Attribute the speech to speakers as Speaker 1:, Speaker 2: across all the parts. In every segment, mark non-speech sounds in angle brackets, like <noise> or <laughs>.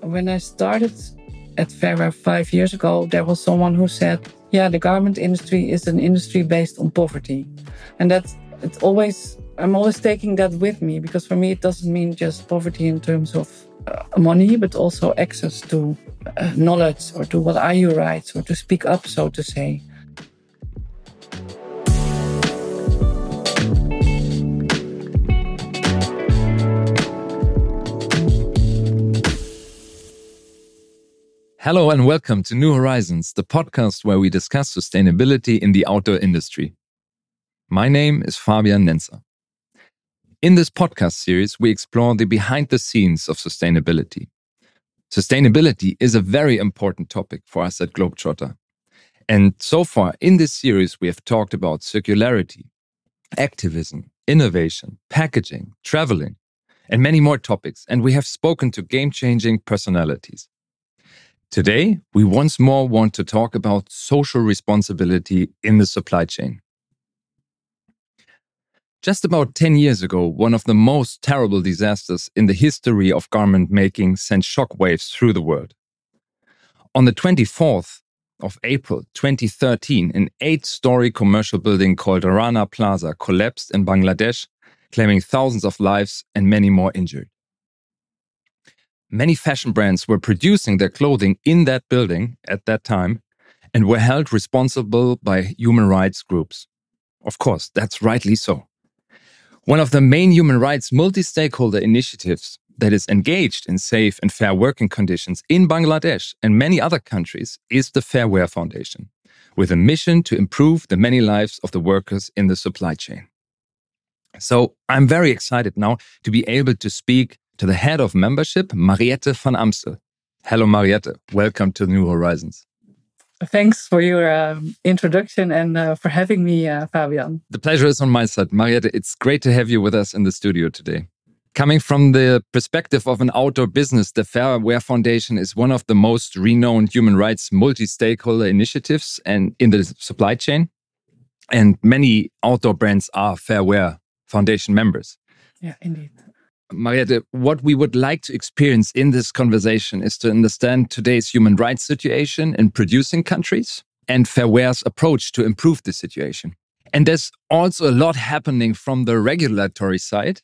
Speaker 1: when I started at Fairwear five years ago, there was someone who said, "Yeah, the garment industry is an industry based on poverty," and that's it's always I'm always taking that with me because for me it doesn't mean just poverty in terms of uh, money, but also access to uh, knowledge or to what are your rights or to speak up, so to say.
Speaker 2: Hello and welcome to New Horizons, the podcast where we discuss sustainability in the outdoor industry. My name is Fabian Nenzer. In this podcast series, we explore the behind the scenes of sustainability. Sustainability is a very important topic for us at Globetrotter. And so far in this series, we have talked about circularity, activism, innovation, packaging, traveling, and many more topics. And we have spoken to game changing personalities. Today, we once more want to talk about social responsibility in the supply chain. Just about 10 years ago, one of the most terrible disasters in the history of garment making sent shockwaves through the world. On the 24th of April 2013, an eight story commercial building called Rana Plaza collapsed in Bangladesh, claiming thousands of lives and many more injured many fashion brands were producing their clothing in that building at that time and were held responsible by human rights groups. Of course, that's rightly so. One of the main human rights multi stakeholder initiatives that is engaged in safe and fair working conditions in Bangladesh and many other countries is the Fair Wear Foundation, with a mission to improve the many lives of the workers in the supply chain. So I'm very excited now to be able to speak to the head of membership, Mariette van Amstel. Hello, Mariette. Welcome to New Horizons.
Speaker 1: Thanks for your uh, introduction and uh, for having me, uh, Fabian.
Speaker 2: The pleasure is on my side. Mariette, it's great to have you with us in the studio today. Coming from the perspective of an outdoor business, the Fair Wear Foundation is one of the most renowned human rights multi stakeholder initiatives and in the supply chain. And many outdoor brands are Fair Wear Foundation members.
Speaker 1: Yeah, indeed.
Speaker 2: Mariette, what we would like to experience in this conversation is to understand today's human rights situation in producing countries and Fair Wear's approach to improve the situation. And there's also a lot happening from the regulatory side,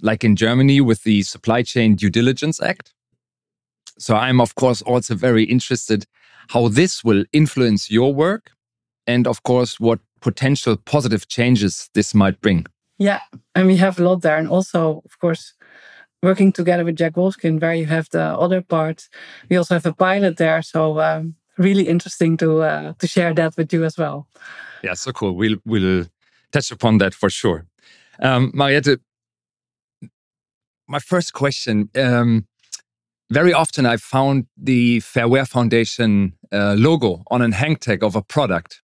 Speaker 2: like in Germany with the Supply Chain Due Diligence Act. So I'm, of course, also very interested how this will influence your work and, of course, what potential positive changes this might bring.
Speaker 1: Yeah, and we have a lot there. And also, of course, working together with Jack Wolfskin, where you have the other part, we also have a pilot there. So um, really interesting to uh, to share that with you as well.
Speaker 2: Yeah, so cool. We'll we'll touch upon that for sure. Um, Mariette, my first question. Um, very often I found the Fair Wear Foundation uh, logo on a hang tag of a product.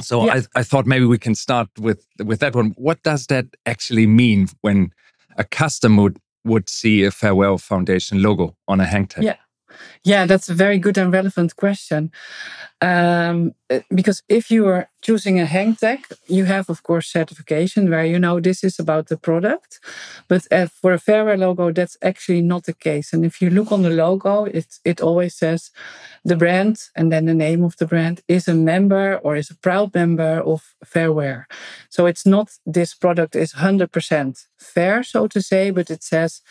Speaker 2: So yeah. I, I thought maybe we can start with with that one. What does that actually mean when a customer would, would see a Fair Wear Foundation logo on a hang tag?
Speaker 1: Yeah. Yeah, that's a very good and relevant question. Um, uh, because if you are choosing a hang tag, you have, of course, certification where you know this is about the product. But uh, for a Fair Wear logo, that's actually not the case. And if you look on the logo, it, it always says the brand and then the name of the brand is a member or is a proud member of Fair Wear. So it's not this product is 100% fair, so to say, but it says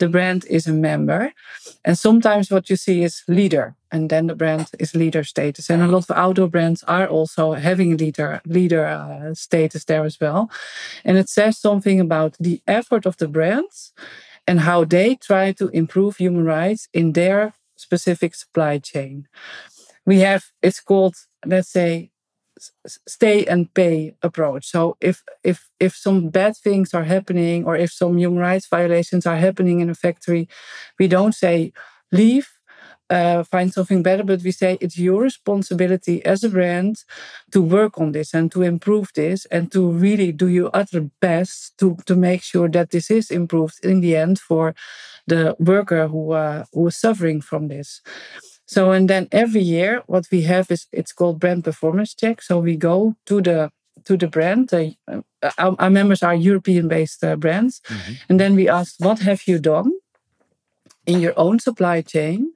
Speaker 1: the brand is a member. And sometimes what you see is leader, and then the brand is leader status. And a lot of outdoor brands are also having leader leader uh, status there as well. And it says something about the effort of the brands and how they try to improve human rights in their specific supply chain. We have it's called let's say stay and pay approach. So if if if some bad things are happening or if some human rights violations are happening in a factory, we don't say leave, uh, find something better, but we say it's your responsibility as a brand to work on this and to improve this and to really do your utter best to to make sure that this is improved in the end for the worker who uh, who is suffering from this. So, and then every year, what we have is it's called brand performance check. So we go to the to the brand. Uh, our, our, members are European-based uh, brands, mm-hmm. and then we ask, "What have you done in your own supply chain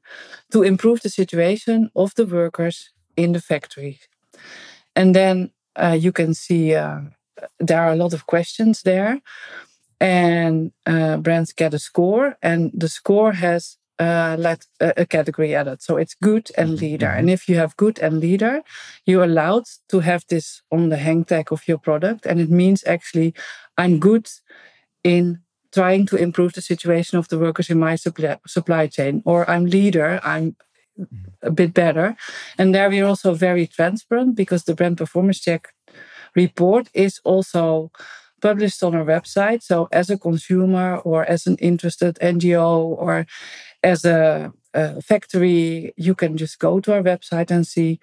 Speaker 1: to improve the situation of the workers in the factory. And then uh, you can see uh, there are a lot of questions there, and uh, brands get a score, and the score has uh, let a, a, category added. So it's good and mm-hmm, leader. Mm-hmm. And if you have good and leader, you're allowed to have this on the hang tag of your product. And it means actually, I'm good in trying to improve the situation of the workers in my supply, supply chain, or I'm leader, I'm a bit better. And there we're also very transparent because the brand performance check report is also published on our website. So as a consumer or as an interested NGO or as a, a factory, you can just go to our website and see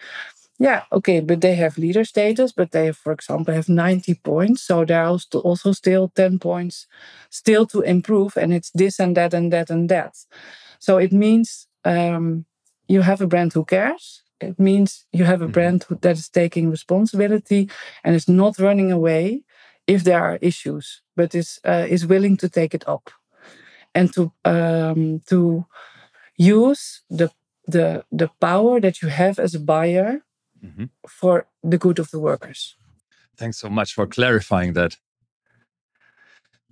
Speaker 1: yeah, okay, but they have leader status, but they, for example, have 90 points. So there are also still 10 points still to improve. And it's this and that and that and that. So it means um, you have a brand who cares. It means you have a mm-hmm. brand who, that is taking responsibility and is not running away if there are issues, but is, uh, is willing to take it up and to, um, to use the, the, the power that you have as a buyer mm-hmm. for the good of the workers.
Speaker 2: Thanks so much for clarifying that.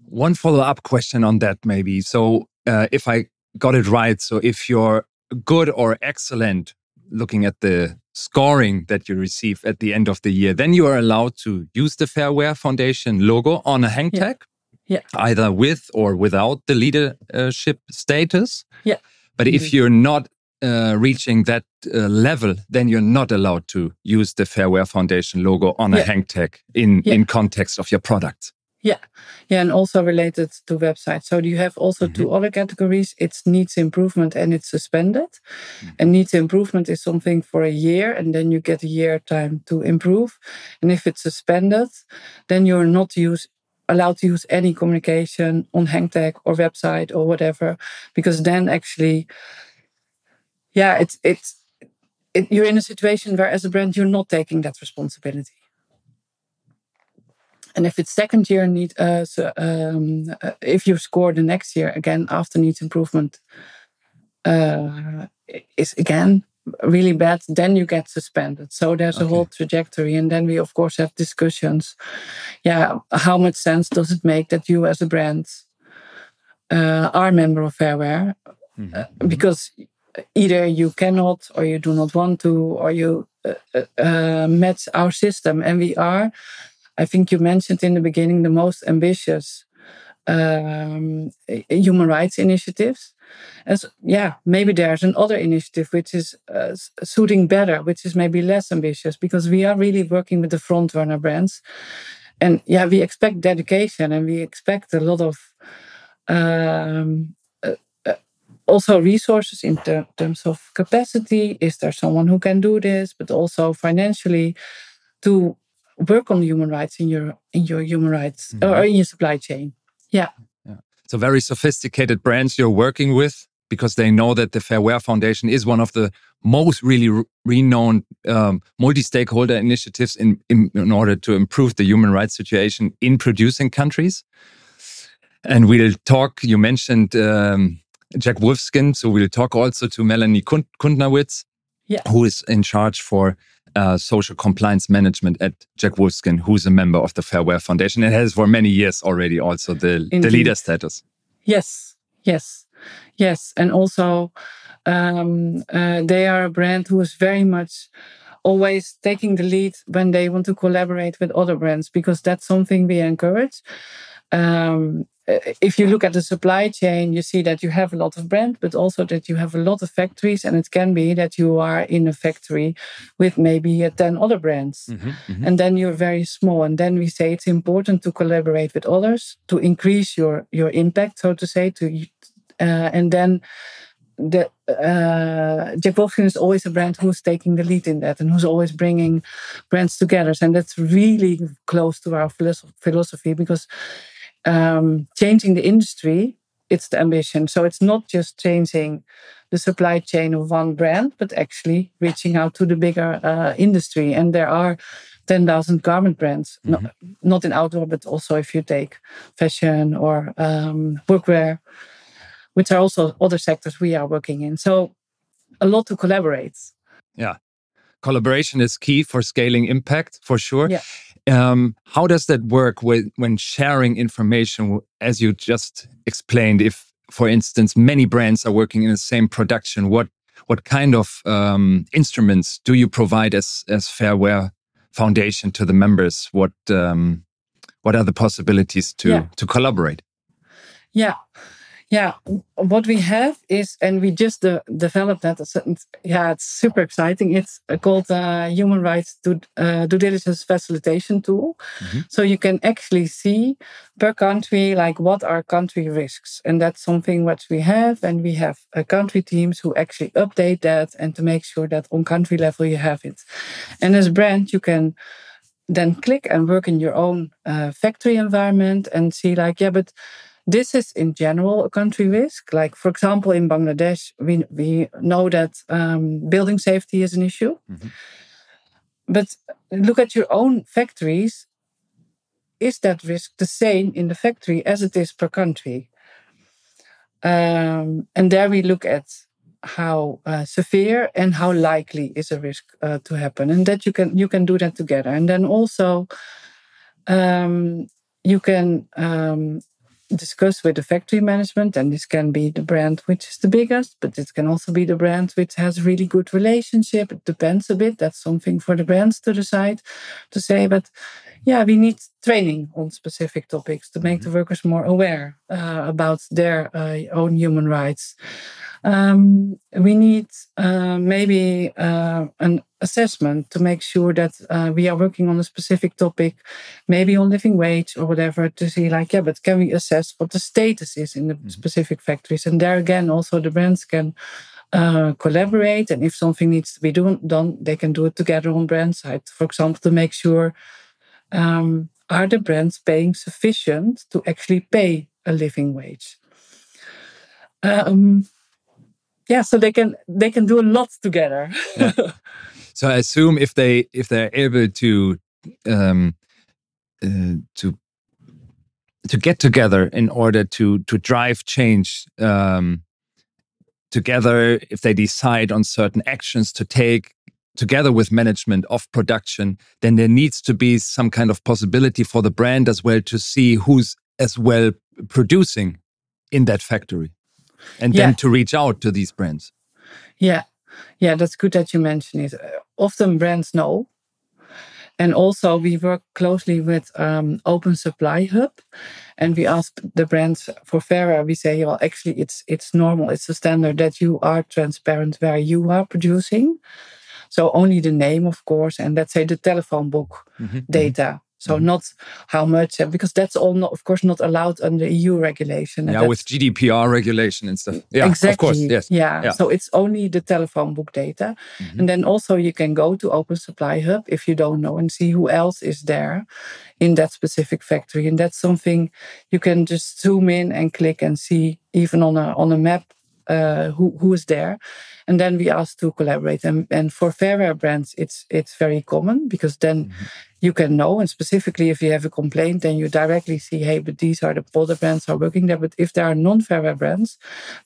Speaker 2: One follow up question on that, maybe. So, uh, if I got it right, so if you're good or excellent looking at the scoring that you receive at the end of the year, then you are allowed to use the Fairwear Foundation logo on a hang tag,
Speaker 1: yeah.
Speaker 2: Yeah. either with or without the leadership status.
Speaker 1: Yeah.
Speaker 2: But if you're not uh, reaching that uh, level, then you're not allowed to use the Fairwear Foundation logo on yeah. a hang tag in, yeah. in context of your products.
Speaker 1: Yeah, yeah, and also related to websites. So you have also mm -hmm. two other categories. It's needs improvement and it's suspended. Mm -hmm. And needs improvement is something for a year, and then you get a year time to improve. And if it's suspended, then you're not use allowed to use any communication on hangtag or website or whatever, because then actually yeah, it's it's it, you're in a situation where, as a brand, you're not taking that responsibility. And if it's second year need, uh, so, um, uh, if you score the next year again after needs improvement, uh, is again really bad, then you get suspended. So there's okay. a whole trajectory, and then we of course have discussions. Yeah, how much sense does it make that you as a brand uh, are member of Fairwear? Mm -hmm. because either you cannot or you do not want to or you uh, uh, uh, match our system and we are i think you mentioned in the beginning the most ambitious um, human rights initiatives as yeah maybe there's another initiative which is uh, suiting better which is maybe less ambitious because we are really working with the front runner brands and yeah we expect dedication and we expect a lot of um, also resources in ter terms of capacity. Is there someone who can do this? But also financially to work on human rights in your in your human rights mm -hmm. or in your supply chain. Yeah.
Speaker 2: So very sophisticated brands you're working with because they know that the Fairwear Foundation is one of the most really re renowned um, multi-stakeholder initiatives in, in, in order to improve the human rights situation in producing countries. And we'll talk. You mentioned um, Jack Wolfskin. So we'll talk also to Melanie Kuntnawitz,
Speaker 1: yeah.
Speaker 2: who is in charge for uh, social compliance management at Jack Wolfskin, who's a member of the Fairwear Foundation and has for many years already also the, the leader status.
Speaker 1: Yes, yes, yes. And also, um, uh, they are a brand who is very much always taking the lead when they want to collaborate with other brands because that's something we encourage. Um, uh, if you look at the supply chain, you see that you have a lot of brand, but also that you have a lot of factories. And it can be that you are in a factory with maybe uh, 10 other brands. Mm-hmm, mm-hmm. And then you're very small. And then we say it's important to collaborate with others to increase your, your impact, so to say. To uh, And then the uh, Jack Wolfskin is always a brand who's taking the lead in that and who's always bringing brands together. And that's really close to our philosophy because um, changing the industry, it's the ambition. So it's not just changing the supply chain of one brand, but actually reaching out to the bigger uh, industry. And there are 10,000 garment brands, mm-hmm. not, not in outdoor, but also if you take fashion or um, workwear which are also other sectors we are working in. So a lot to collaborate.
Speaker 2: Yeah. Collaboration is key for scaling impact for sure.
Speaker 1: Yeah.
Speaker 2: Um, how does that work with, when sharing information, as you just explained? If, for instance, many brands are working in the same production, what what kind of um, instruments do you provide as as Fair Wear Foundation to the members? What um, what are the possibilities to yeah. to collaborate?
Speaker 1: Yeah, yeah, what we have is, and we just de developed that. Yeah, it's super exciting. It's uh, called uh, Human Rights due, uh, due Diligence Facilitation Tool. Mm -hmm. So you can actually see per country, like what are country risks. And that's something what we have. And we have uh, country teams who actually update that and to make sure that on country level you have it. And as brand, you can then click and work in your own uh, factory environment and see like, yeah, but this is in general a country risk. Like, for example, in Bangladesh, we, we know that um, building safety is an issue. Mm-hmm. But look at your own factories. Is that risk the same in the factory as it is per country? Um, and there we look at how uh, severe and how likely is a risk uh, to happen, and that you can you can do that together. And then also um, you can um, discuss with the factory management, and this can be the brand which is the biggest, but it can also be the brand which has really good relationship. It depends a bit. That's something for the brands to decide to say. But yeah, we need training on specific topics to make the mm-hmm. workers more aware uh, about their uh, own human rights. Um, we need uh, maybe uh, an assessment to make sure that uh, we are working on a specific topic, maybe on living wage or whatever, to see like, yeah, but can we assess what the status is in the mm-hmm. specific factories? And there again, also the brands can uh, collaborate. And if something needs to be do- done, they can do it together on brand side. For example, to make sure um, are the brands paying sufficient to actually pay a living wage? Um, yeah, so they can they can do a lot together. yeah. <laughs>
Speaker 2: So I assume if they if they're able to um, uh, to to get together in order to to drive change um, together, if they decide on certain actions to take together with management of production, then there needs to be some kind of possibility for the brand as well to see who's as well producing in that factory and yeah. then to reach out to these brands.
Speaker 1: Yeah, yeah, that's good that you mention it. Often brands know. And also, we work closely with um, Open Supply Hub, and we ask the brands for Fair Wear. We say, well, actually, it's it's normal. It's a standard that you are transparent where you are producing. So only the name, of course, and let's say the telephone book mm -hmm. data so mm. not how much, uh, because that's all not, of course, not allowed under EU regulation.
Speaker 2: Yeah, with GDPR regulation and stuff. Yeah,
Speaker 1: exactly.
Speaker 2: Of course, yes.
Speaker 1: Yeah. yeah. So it's only the telephone book data, mm-hmm. and then also you can go to Open Supply Hub if you don't know and see who else is there in that specific factory, and that's something you can just zoom in and click and see even on a on a map uh, who who is there, and then we ask to collaborate. And, and for Fair Wear brands, it's it's very common because then mm-hmm. You can know. And specifically, if you have a complaint, then you directly see, hey, but these are the other brands are working there. But if there are non-Fair Wear brands,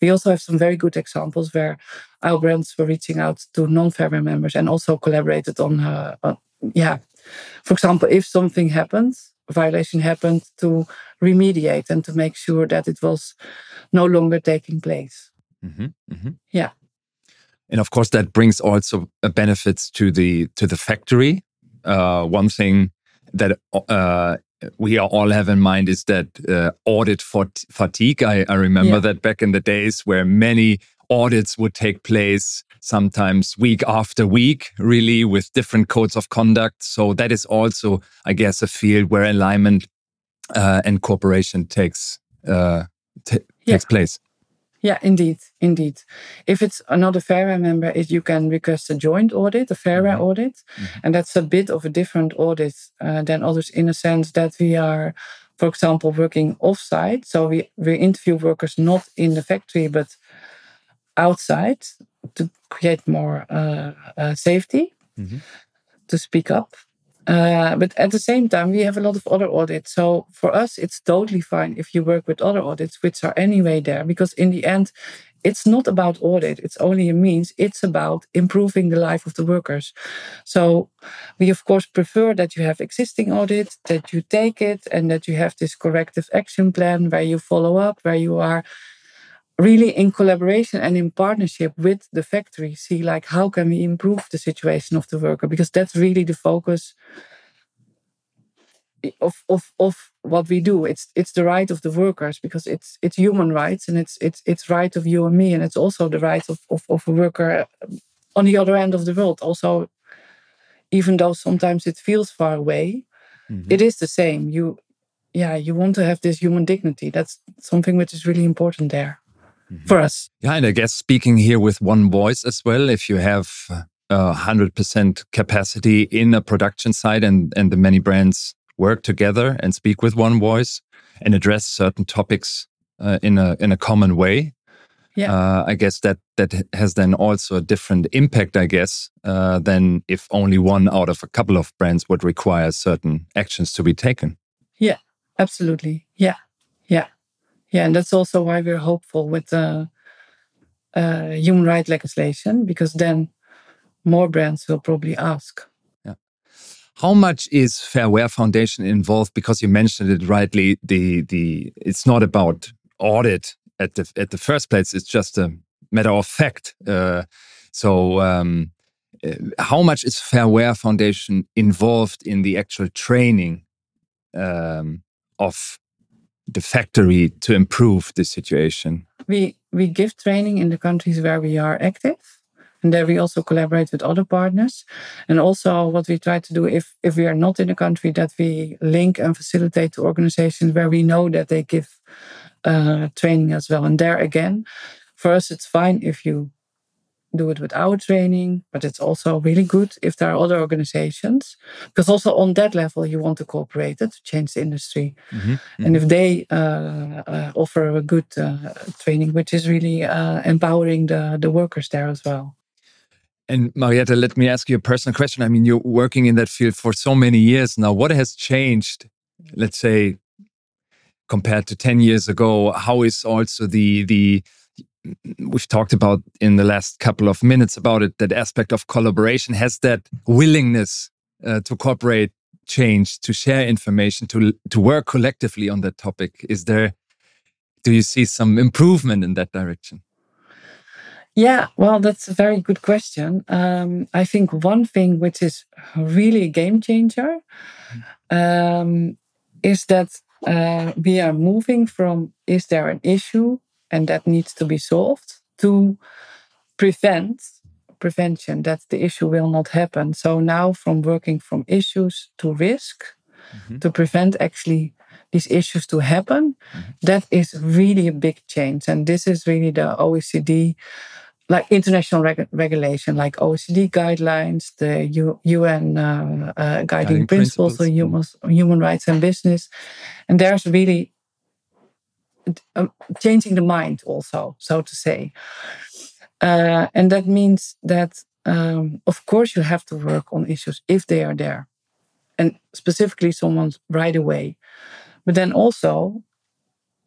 Speaker 1: we also have some very good examples where our brands were reaching out to non-Fair Wear members and also collaborated on, uh, on yeah. For example, if something happens, violation happened, to remediate and to make sure that it was no longer taking place. Mm-hmm, mm-hmm. Yeah.
Speaker 2: And of course, that brings also benefits to the to the factory. Uh, one thing that uh, we all have in mind is that uh, audit fatigue. I, I remember yeah. that back in the days where many audits would take place, sometimes week after week, really with different codes of conduct. So that is also, I guess, a field where alignment uh, and cooperation takes uh, yeah. takes place.
Speaker 1: Yeah, indeed, indeed. If it's another Fair Wear member, it, you can request a joint audit, a Fair Wear mm-hmm. audit, mm-hmm. and that's a bit of a different audit uh, than others in a sense that we are, for example, working offsite. So we we interview workers not in the factory but outside to create more uh, uh, safety, mm-hmm. to speak up Uh, but at the same time, we have a lot of other audits. So for us, it's totally fine if you work with other audits, which are anyway there, because in the end, it's not about audit. It's only a means. It's about improving the life of the workers. So we, of course, prefer that you have existing audit, that you take it, and that you have this corrective action plan where you follow up, where you are really in collaboration and in partnership with the factory see like how can we improve the situation of the worker? Because that's really the focus of, of, of what we do. It's it's the right of the workers because it's it's human rights and it's it's it's right of you and me and it's also the right of, of, of a worker on the other end of the world. Also even though sometimes it feels far away mm-hmm. it is the same. You yeah you want to have this human dignity. That's something which is really important there. For us.
Speaker 2: Yeah, and I guess speaking here with one voice as well, if you have a hundred percent capacity in a production site and and the many brands work together and speak with one voice and address certain topics uh, in a in a common way.
Speaker 1: Yeah,
Speaker 2: uh, I guess that that has then also a different impact, I guess, uh, than if only one out of a couple of brands would require certain actions to be taken.
Speaker 1: Yeah, absolutely. Yeah yeah, and that's also why we're hopeful with the uh, human rights legislation because then more brands will probably ask.
Speaker 2: Yeah. How much is Fair Wear Foundation involved? Because you mentioned it rightly, the the it's not about audit at the at the first place. It's just a matter of fact. Uh, so. Um, uh, how much is Fair Wear Foundation involved in the actual training um, of the factory to improve the situation?
Speaker 1: We we give training in the countries where we are active. And there we also collaborate with other partners. And also what we try to do if, if we are not in a country that we link and facilitate to organizations where we know that they give uh, training as well. And there again, for us it's fine if you do it with our training, but it's also really good if there are other organizations, because also on that level you want to cooperate to change the industry, mm-hmm. Mm-hmm. and if they uh, uh, offer a good uh, training, which is really uh, empowering the the workers there as well.
Speaker 2: And Marietta, let me ask you a personal question. I mean, you're working in that field for so many years now. What has changed? Let's say compared to ten years ago, how is also the the we've talked about in the last couple of minutes about it that aspect of collaboration has that willingness uh, to cooperate change to share information to to work collectively on that topic? Is there do you see some improvement in that direction?
Speaker 1: Yeah well that's a very good question. Um, i think one thing which is really a game changer um, is that uh, we are moving from is there an issue and that needs to be solved to prevent prevention that the issue will not happen so now from working from issues to risk mm-hmm. to prevent actually these issues to happen mm-hmm. that is really a big change and this is really the oecd like international reg- regulation like oecd guidelines the U- un uh, uh, guiding, guiding, principles, principles. Human, human rights and business and there's really changing the mind also so to say. Uh, and that means that um, of course you have to work on issues if they are there and specifically someone's right away. But then also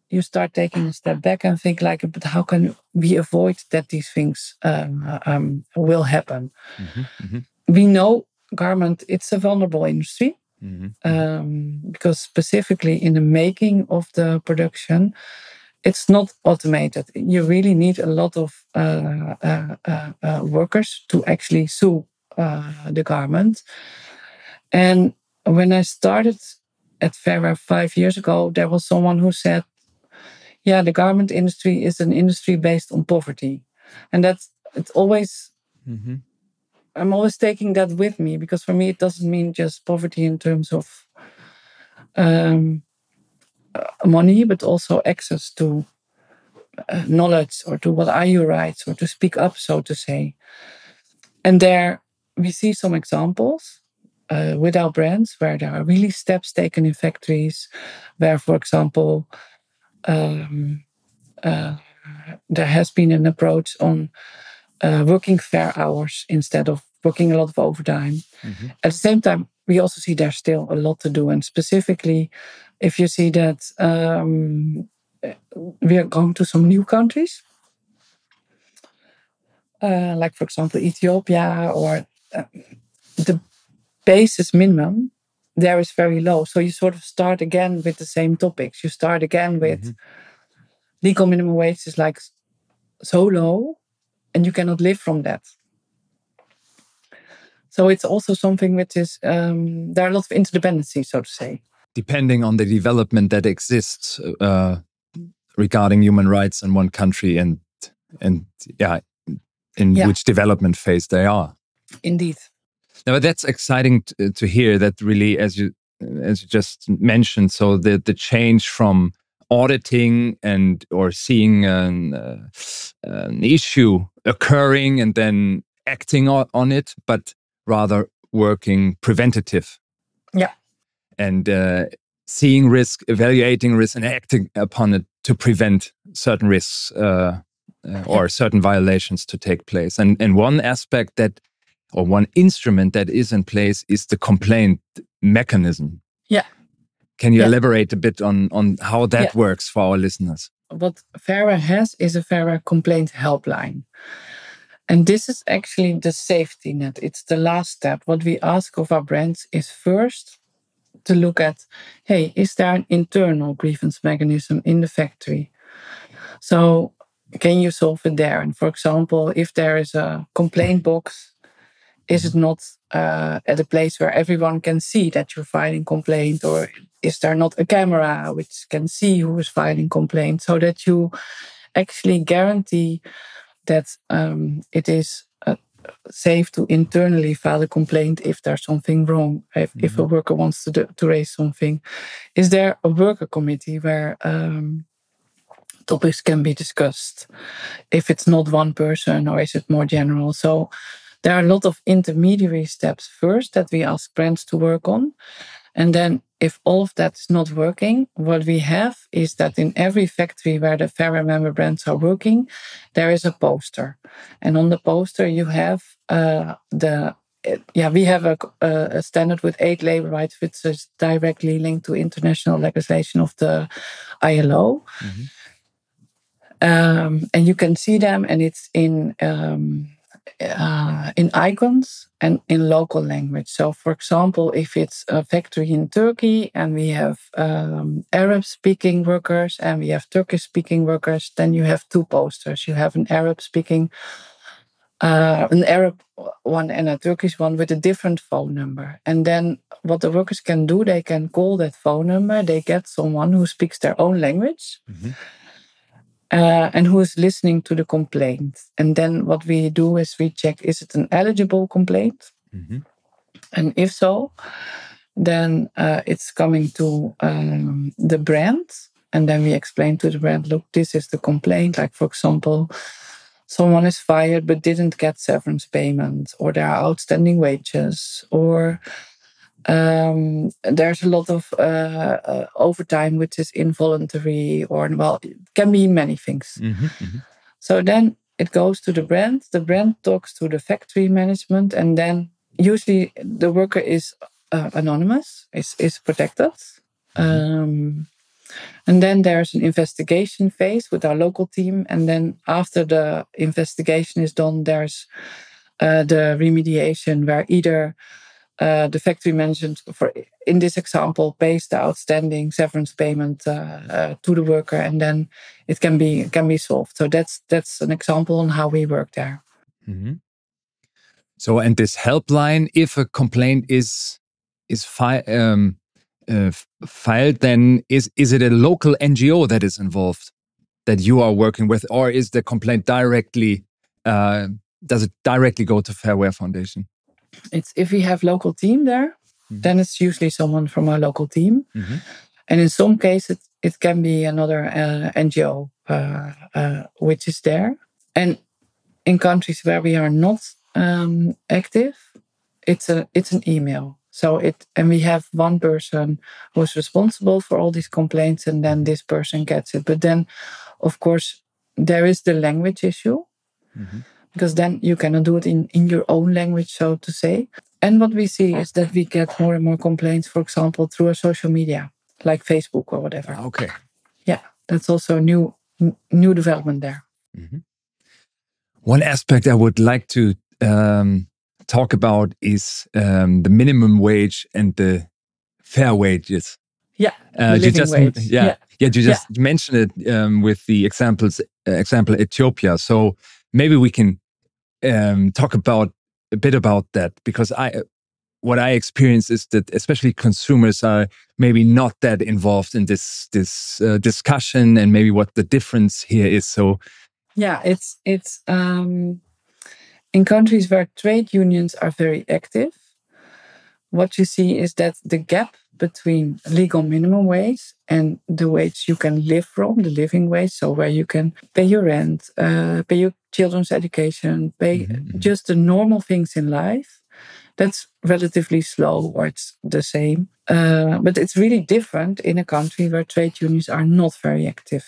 Speaker 1: you start taking a step back and think like but how can we avoid that these things um, um, will happen? Mm-hmm, mm-hmm. we know garment it's a vulnerable industry Mm-hmm. Um, because specifically in the making of the production, it's not automated. You really need a lot of uh, uh, uh, uh workers to actually sew uh, the garment. And when I started at Fair five years ago, there was someone who said, "Yeah, the garment industry is an industry based on poverty," and that's it's always. Mm-hmm I'm always taking that with me because for me it doesn't mean just poverty in terms of um, uh, money, but also access to uh, knowledge or to what are your rights or to speak up, so to say. And there we see some examples uh, with our brands where there are really steps taken in factories, where, for example, um, uh, there has been an approach on uh, working fair hours instead of working a lot of overtime. Mm-hmm. At the same time, we also see there's still a lot to do. And specifically, if you see that um, we are going to some new countries, uh, like for example Ethiopia, or uh, the basis minimum there is very low. So you sort of start again with the same topics. You start again with mm-hmm. legal minimum wage is like so low, and you cannot live from that. So it's also something which is um, there are a lot of interdependencies, so to say.
Speaker 2: Depending on the development that exists uh, regarding human rights in one country and and yeah, in yeah. which development phase they are.
Speaker 1: Indeed.
Speaker 2: Now that's exciting to, to hear. That really, as you as you just mentioned, so the the change from auditing and or seeing an, uh, an issue occurring and then acting on it, but rather working preventative.
Speaker 1: Yeah.
Speaker 2: And uh, seeing risk, evaluating risk, and acting upon it to prevent certain risks uh, uh, or certain violations to take place. And and one aspect that, or one instrument that is in place is the complaint mechanism.
Speaker 1: Yeah.
Speaker 2: Can you yeah. elaborate a bit on on how that yeah. works for our listeners?
Speaker 1: What Fair Wear has is a Fair Wear complaint helpline. And this is actually the safety net. It's the last step. What we ask of our brands is first to look at hey, is there an internal grievance mechanism in the factory? So, can you solve it there? And for example, if there is a complaint box, is it not uh, at a place where everyone can see that you're filing complaint? Or is there not a camera which can see who is filing complaint so that you actually guarantee that um, it is uh, safe to internally file a complaint if there's something wrong, if, mm-hmm. if a mm-hmm. worker wants to, do, to raise something. Is there a worker committee where um, topics can be discussed? If it's not one person, or is it more general? So there are a lot of intermediary steps first that we ask brands to work on. And then if all of that is not working, what we have is that in every factory where the Fair Wear member brands are working, there is a poster. And on the poster, you have uh, the yeah, we have a, a, standard with eight labor rights, which is directly linked to international legislation of the ILO. Mm-hmm. Um, and you can see them, and it's in um, uh, in icons and in local language. So, for example, if it's a factory in Turkey and we have um, Arab speaking workers and we have Turkish speaking workers, then you have two posters. You have an Arab speaking, uh, an Arab one and a Turkish one with a different phone number. And then what the workers can do, they can call that phone number, they get someone who speaks their own language. Mm-hmm uh, and who is listening to the complaint. And then what we do is we check is it an eligible complaint? Mm-hmm. And if so, then uh, it's coming to um, the brand. And then we explain to the brand look, this is the complaint. Like, for example, someone is fired but didn't get severance payment, or there are outstanding wages, or um, there's a lot of uh, uh, overtime which is involuntary, or well, it can be many things. Mm-hmm, mm-hmm. So then it goes to the brand. The brand talks to the factory management, and then usually the worker is uh, anonymous, is is protected. Mm-hmm. Um, and then there's an investigation phase with our local team, and then after the investigation is done, there's uh, the remediation where either uh, the factory management, for in this example, pays the outstanding severance payment uh, uh, to the worker, and then it can be can be solved. So that's that's an example on how we work there. Mm-hmm.
Speaker 2: So, and this helpline, if a complaint is is fi um, uh, filed, then is is it a local NGO that is involved that you are working with, or is the complaint directly? Uh, does it directly go to Fair Wear Foundation?
Speaker 1: It's if we have local team there, mm-hmm. then it's usually someone from our local team. Mm-hmm. And in some cases, it, it can be another uh, NGO uh, uh, which is there. And in countries where we are not um, active, it's a it's an email. So it and we have one person who's responsible for all these complaints, and then this person gets it. But then, of course, there is the language issue. Mm-hmm because then you cannot do it in, in your own language, so to say. And what we see is that we get more and more complaints, for example, through our social media, like Facebook or whatever.
Speaker 2: Okay.
Speaker 1: Yeah, that's also a new new development there. Mm -hmm.
Speaker 2: One aspect I would like to um, talk about is um, the minimum wage and the fair wages.
Speaker 1: Yeah, uh, you
Speaker 2: just
Speaker 1: wage.
Speaker 2: Yeah, yeah, yeah, you just yeah. mentioned it um, with the examples. Uh, example Ethiopia. So maybe we can um, talk about a bit about that because I what I experience is that especially consumers are maybe not that involved in this this uh, discussion and maybe what the difference here is. So
Speaker 1: yeah, it's it's um, in countries where trade unions are very active. What you see is that the gap between legal minimum wage and the wage you can live from, the living wage, so where you can pay your rent, uh, pay your children's education, pay mm -hmm. just the normal things in life. That's relatively slow, or it's the same. Uh, but it's really different in a country where trade unions are not very active.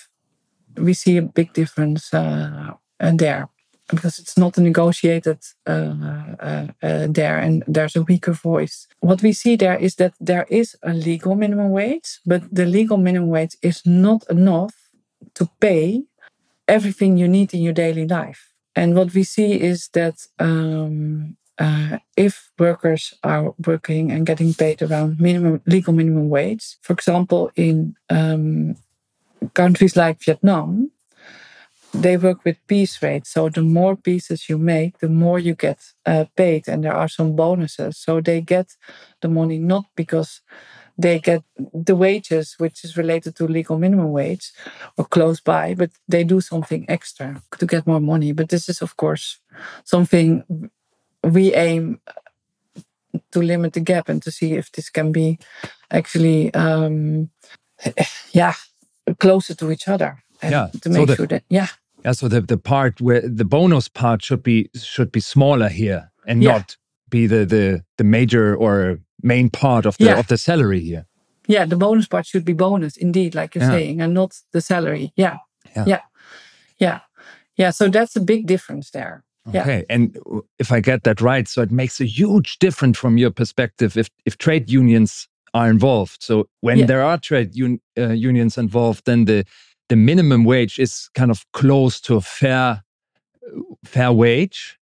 Speaker 1: We see a big difference uh, there because it's not negotiated uh, uh, uh, there and there's a weaker voice. What we see there is that there is a legal minimum wage, but the legal minimum wage is not enough to pay everything you need in your daily life. And what we see is that um, uh, if workers are working and getting paid around minimum legal minimum wage, for example, in um, countries like Vietnam, they work with piece rates. So the more pieces you make, the more you get uh, paid, and there are some bonuses. So they get the money not because they get the wages, which is related to legal minimum wage or close by, but they do something extra to get more money. But this is, of course, something we aim to limit the gap and to see if this can be actually, um, <sighs> yeah, closer to each other
Speaker 2: yeah.
Speaker 1: to make so the, sure that yeah
Speaker 2: yeah so the, the part where the bonus part should be should be smaller here and yeah. not be the the the major or main part of the yeah. of the salary here.
Speaker 1: Yeah the bonus part should be bonus indeed like you're yeah. saying and not the salary. Yeah. Yeah. Yeah. Yeah. So that's a big difference there.
Speaker 2: Okay, and if I get that right, so it makes a huge difference from your perspective if if trade unions are involved. So when there are trade un, uh, unions involved, then the the minimum wage is kind of close to a fair fair wage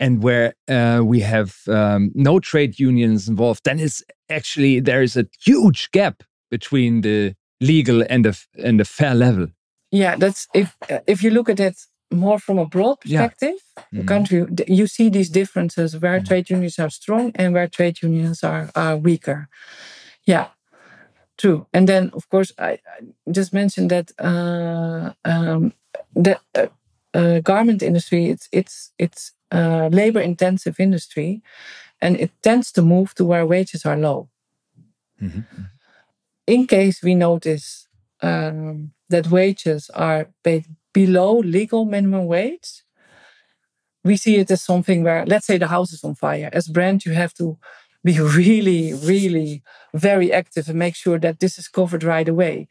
Speaker 2: and where uh, we have um, no trade unions involved then is actually there is a huge gap between the legal and the and the fair level
Speaker 1: yeah that's if if you look at it more from a broad perspective yeah. mm-hmm. country you see these differences where mm. trade unions are strong and where trade unions are, are weaker yeah True. And then, of course, I, I just mentioned that uh, um, the uh, uh, garment industry it's it's it's a labor intensive industry, and it tends to move to where wages are low. Mm-hmm. In case we notice um, that wages are paid below legal minimum wage, we see it as something where, let's say, the house is on fire. As brand, you have to be <laughs> really, really very active and make sure that this is covered right away.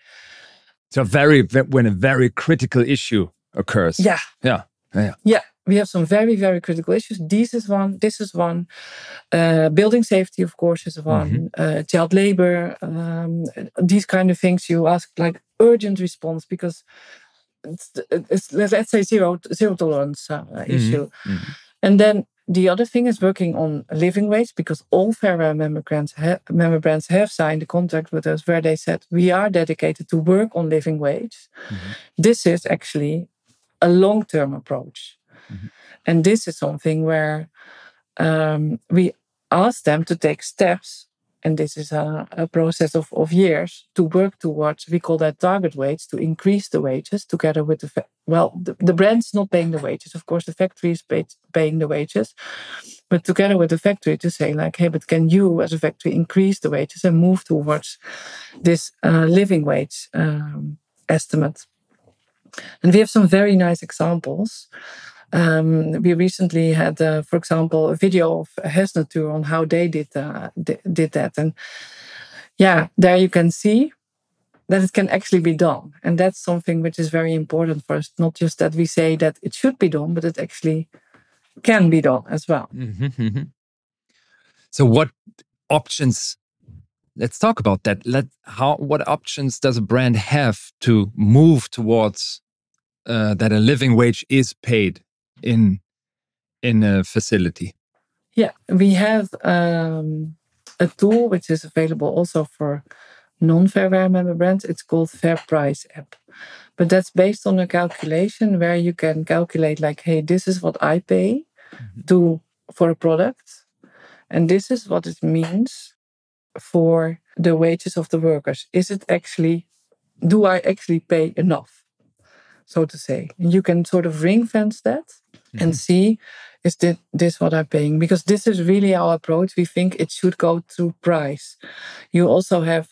Speaker 2: So very when a very critical issue occurs.
Speaker 1: Yeah.
Speaker 2: Yeah. Yeah.
Speaker 1: Yeah. We have some very, very critical issues. This is one. This is one. Uh, building safety, of course, is one. Mm -hmm. uh, child labor, um, these kind of things. You ask like urgent response because it's, it's let's say zero zero tolerance uh, mm -hmm. issue. Mm -hmm. And then the other thing is working on living wage because all Fair member brands, ha- member brands have signed a contract with us where they said we are dedicated to work on living wage. Mm-hmm. This is actually a long term approach. Mm-hmm. And this is something where um, we ask them to take steps and this is a, a process of, of years to work towards we call that target wage to increase the wages together with the well the, the brand's not paying the wages. Of course the factory is paid, paying the wages but together with the factory to say like hey but can you as a factory increase the wages and move towards this uh, living wage um, estimate? And we have some very nice examples um, we recently had, uh, for example, a video of Hessnatur on how they did uh, did that, and yeah, there you can see that it can actually be done, and that's something which is very important for us. Not just that we say that it should be done, but it actually can be done as well. Mm-hmm, mm-hmm.
Speaker 2: So what options let's talk about that. Let how what options does a brand have to move towards uh, that a living wage is paid in in a facility?
Speaker 1: Yeah, we have um, a tool which is available also for non-Fair Wear member brands. It's called Fair Price app, but that's based on a calculation where you can calculate like, hey, this is what I pay mm-hmm. to for a product, and this is what it means for the wages of the workers. Is it actually, do I actually pay enough, so to say? And you can sort of ring fence that mm-hmm. and see is this, this what I'm paying? Because this is really our approach. We think it should go through price. You also have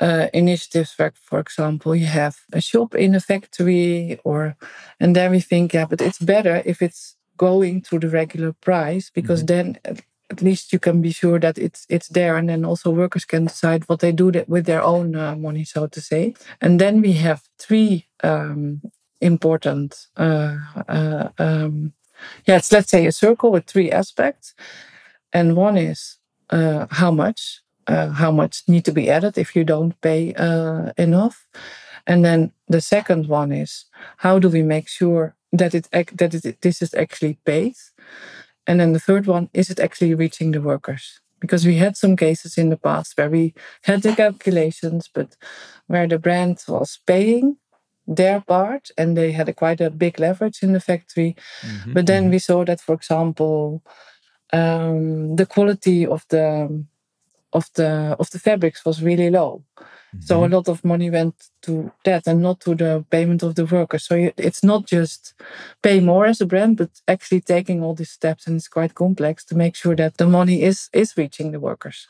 Speaker 1: uh, initiatives where, for example, you have a shop in a factory, or and then we think, yeah, but it's better if it's going through the regular price because mm-hmm. then at least you can be sure that it's it's there and then also workers can decide what they do with their own uh, money so to say and then we have three um, important uh, uh, um, yeah it's let's say a circle with three aspects. And one is uh, how much how much need to be added if you don't pay enough. And then the second one is how do we make sure that it that it, this is actually paid? And then the third one, is it actually reaching the workers? Because we had some cases in the past where we had the calculations, but where the brand was paying their part and they had a quite a big leverage in the factory. Mm-hmm, but then mm-hmm. we saw that, for example, um, the quality of the of the of the fabrics was really low. Mm-hmm. So a mm-hmm. lot of money went to that and not to the payment of the workers. So it's not just pay more as a brand, but actually taking all these steps, and it's quite complex to make sure that the money is is reaching the workers.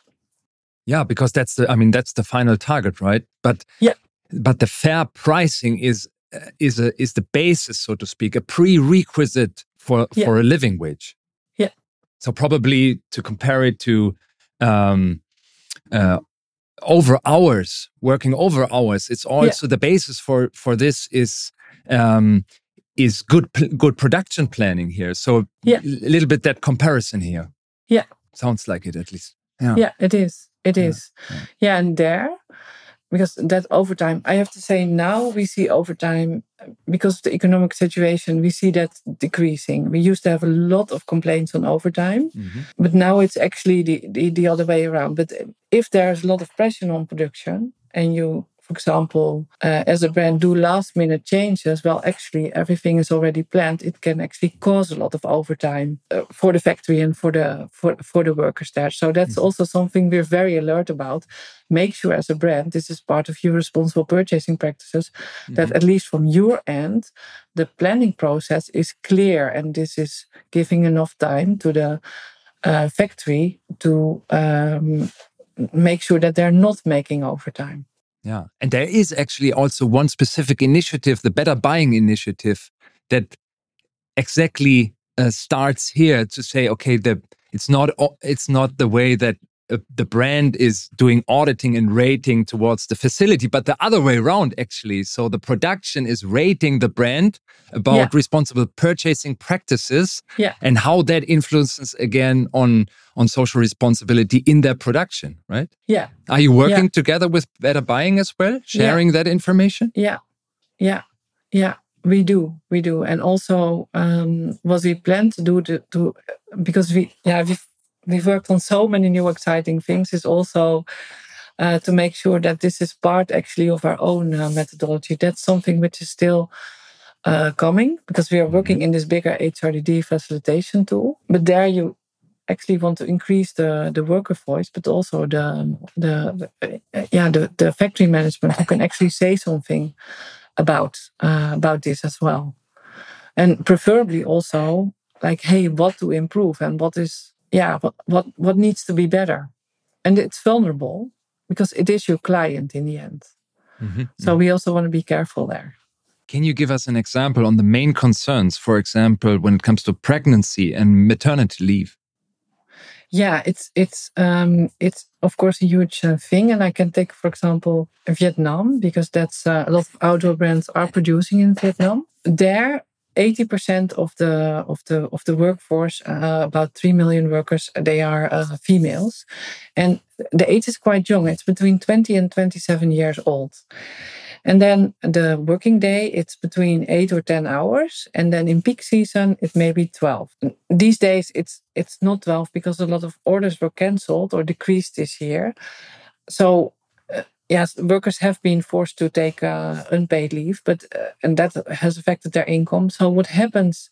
Speaker 2: Yeah, because that's the I mean that's the final target, right? But
Speaker 1: yeah,
Speaker 2: but the fair pricing is uh, is a is the basis, so to speak, a prerequisite for yeah. for a living wage.
Speaker 1: Yeah.
Speaker 2: So probably to compare it to um, uh, over hours, working over hours. It's also yeah. the basis for for this is um, is good good production planning here. So
Speaker 1: yeah.
Speaker 2: a little bit that comparison here.
Speaker 1: Yeah,
Speaker 2: sounds like it at least.
Speaker 1: Yeah, yeah it is. It is. Yeah, yeah. and there because that overtime i have to say now we see overtime because of the economic situation we see that decreasing we used to have a lot of complaints on overtime mm-hmm. but now it's actually the, the, the other way around but if there's a lot of pressure on production and you for example, uh, as a brand do last minute changes, well, actually everything is already planned. It can actually cause a lot of overtime uh, for the factory and for the for, for the workers there. So that's mm-hmm. also something we're very alert about. Make sure as a brand, this is part of your responsible purchasing practices, mm-hmm. that at least from your end, the planning process is clear and this is giving enough time to the uh, factory to um, make sure that they're not making overtime.
Speaker 2: Yeah. And there is actually also one specific initiative, the Better Buying Initiative, that exactly uh, starts here to say, okay, the it's not it's not the way that uh, the brand is doing auditing and rating towards the facility, but the other way around, actually. So the production is rating the brand about yeah. responsible purchasing practices
Speaker 1: yeah.
Speaker 2: and how that influences again on on social responsibility in their production, right?
Speaker 1: Yeah.
Speaker 2: Are you working yeah. together with Better Buying as well, sharing that information?
Speaker 1: Yeah, yeah, yeah. We do, we do, and also um, what we plan to do to, to because we yeah we we've worked on so many new exciting things is also uh, to make sure that this is part actually of our own uh, methodology. That's something which is still uh, coming because we are working mm-hmm. in this bigger HRDD facilitation tool. But there you actually want to increase the, the worker voice, but also the the, the uh, yeah the, the factory management who can actually say something about uh, about this as well, and preferably also like hey what to improve and what is yeah, what, what, what needs to be better? And it's vulnerable because it is your client in the end. Mm-hmm. So we also want to be careful there.
Speaker 2: Can you give us an example on the main concerns, for example, when it comes to pregnancy and maternity leave?
Speaker 1: Yeah, it's it's um, it's of course a huge uh, thing, and I can take for example Vietnam because that's uh, a lot of outdoor brands are producing in Vietnam. There, 80% of the of the of the workforce, uh, about 3 million workers, they are uh, females. And the age is quite young. It's between 20 and 27 years old. And then the working day, it's between eight or 10 hours. And then in peak season, it may be 12. These days, it's, it's not 12 because a lot of orders were cancelled or decreased this year. So, uh, yes, workers have been forced to take uh, unpaid leave, but uh, and that has affected their income. So, what happens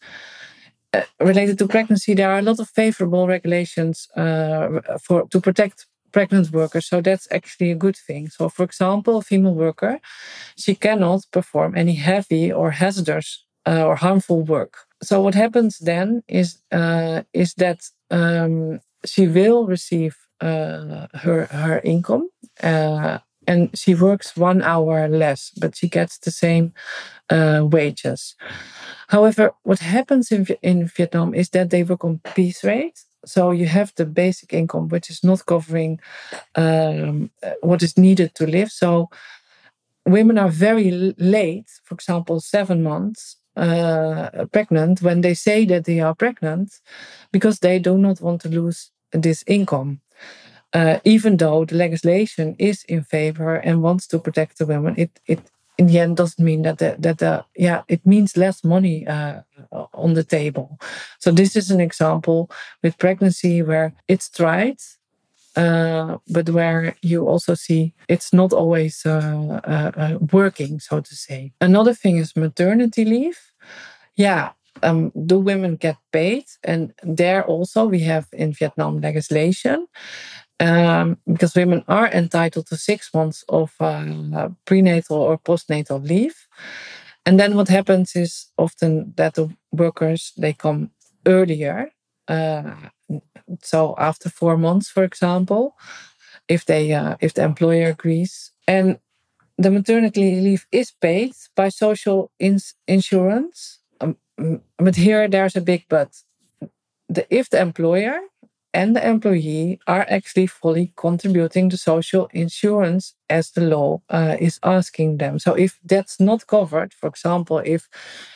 Speaker 1: uh, related to pregnancy? There are a lot of favorable regulations uh, for to protect pregnant workers. So that's actually a good thing. So, for example, a female worker, she cannot perform any heavy or hazardous uh, or harmful work. So, what happens then is uh, is that um, she will receive uh, her her income. And she works one hour less, but she gets the same uh, wages. However, what happens in, in Vietnam is that they work on piece rate. So you have the basic income, which is not covering um, what is needed to live. So women are very late, for example, seven months uh, pregnant, when they say that they are pregnant, because they do not want to lose this income. Uh, even though the legislation is in favor and wants to protect the women, it it in the end doesn't mean that the, that the, yeah it means less money uh, on the table. So this is an example with pregnancy where it's tried, uh, but where you also see it's not always uh, uh, uh, working, so to say. Another thing is maternity leave. Yeah, um, do women get paid? And there also we have in Vietnam legislation um, because women are entitled to six months of uh, prenatal or postnatal leave. And then what happens is often that the workers they come earlier. Uh, so after four months, for example, if they uh, if the employer agrees, and the maternity leave is paid by social ins- insurance. Um, but here there's a big but. The, if the employer and the employee are actually fully contributing to social insurance as the law uh, is asking them. So, if that's not covered, for example, if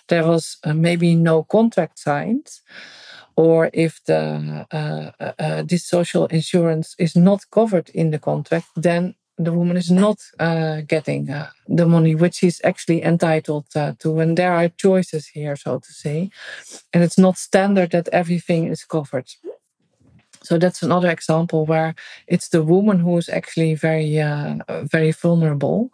Speaker 1: there was uh, maybe no contract signed, or if the uh, uh, uh this social insurance is not covered in the contract, then the woman is not getting the money which she's actually entitled to. And there are choices here, so to say. And it's not standard that everything is covered. So that's another example where it's the woman who is actually very, uh, very vulnerable.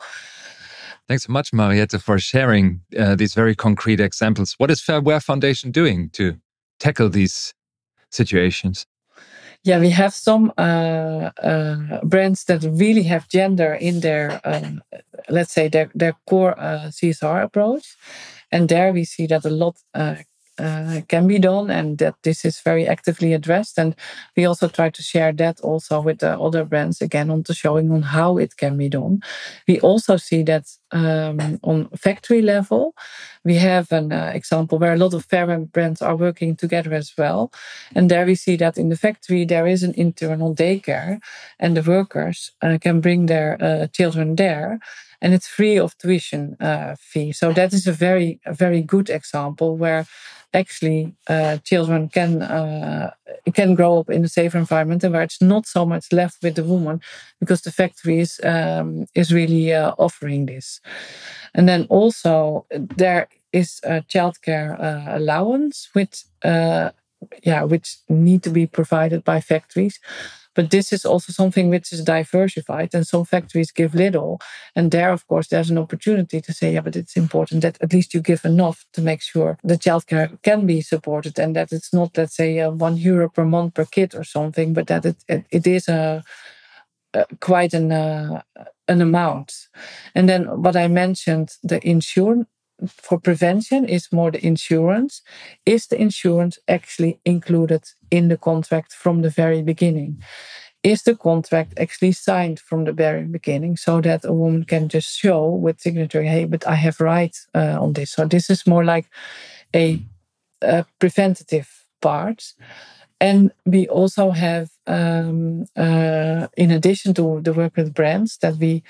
Speaker 2: Thanks so much, Mariette, for sharing uh, these very concrete examples. What is Fair Wear Foundation doing to tackle these situations?
Speaker 1: Yeah, we have some uh, uh, brands that really have gender in their, um, let's say, their, their core uh, CSR approach. And there we see that a lot uh, uh, can be done and that this is very actively addressed. And we also try to share that also with the other brands again on the showing on how it can be done. We also see that um, on factory level we have an uh, example where a lot of fair brands are working together as well. And there we see that in the factory there is an internal daycare and the workers uh, can bring their uh, children there and it's free of tuition uh, fee. So that is a very, a very good example where actually uh, children can uh, can grow up in a safer environment and where it's not so much left with the woman because the factory is um, is really uh, offering this. And then also there is a childcare uh, allowance, which uh, yeah, which need to be provided by factories. But this is also something which is diversified, and some factories give little. And there, of course, there's an opportunity to say, yeah, but it's important that at least you give enough to make sure the childcare can be supported and that it's not, let's say, uh, one euro per month per kid or something, but that it, it, it is a, a quite an uh, an amount. And then what I mentioned, the insurance for prevention is more the insurance. Is the insurance actually included in the contract from the very beginning? Is the contract actually signed from the very beginning so that a woman can just show with signature, hey, but I have rights uh, on this? So this is more like a, a preventative part. And we also have um, uh, in addition to the work with brands, that we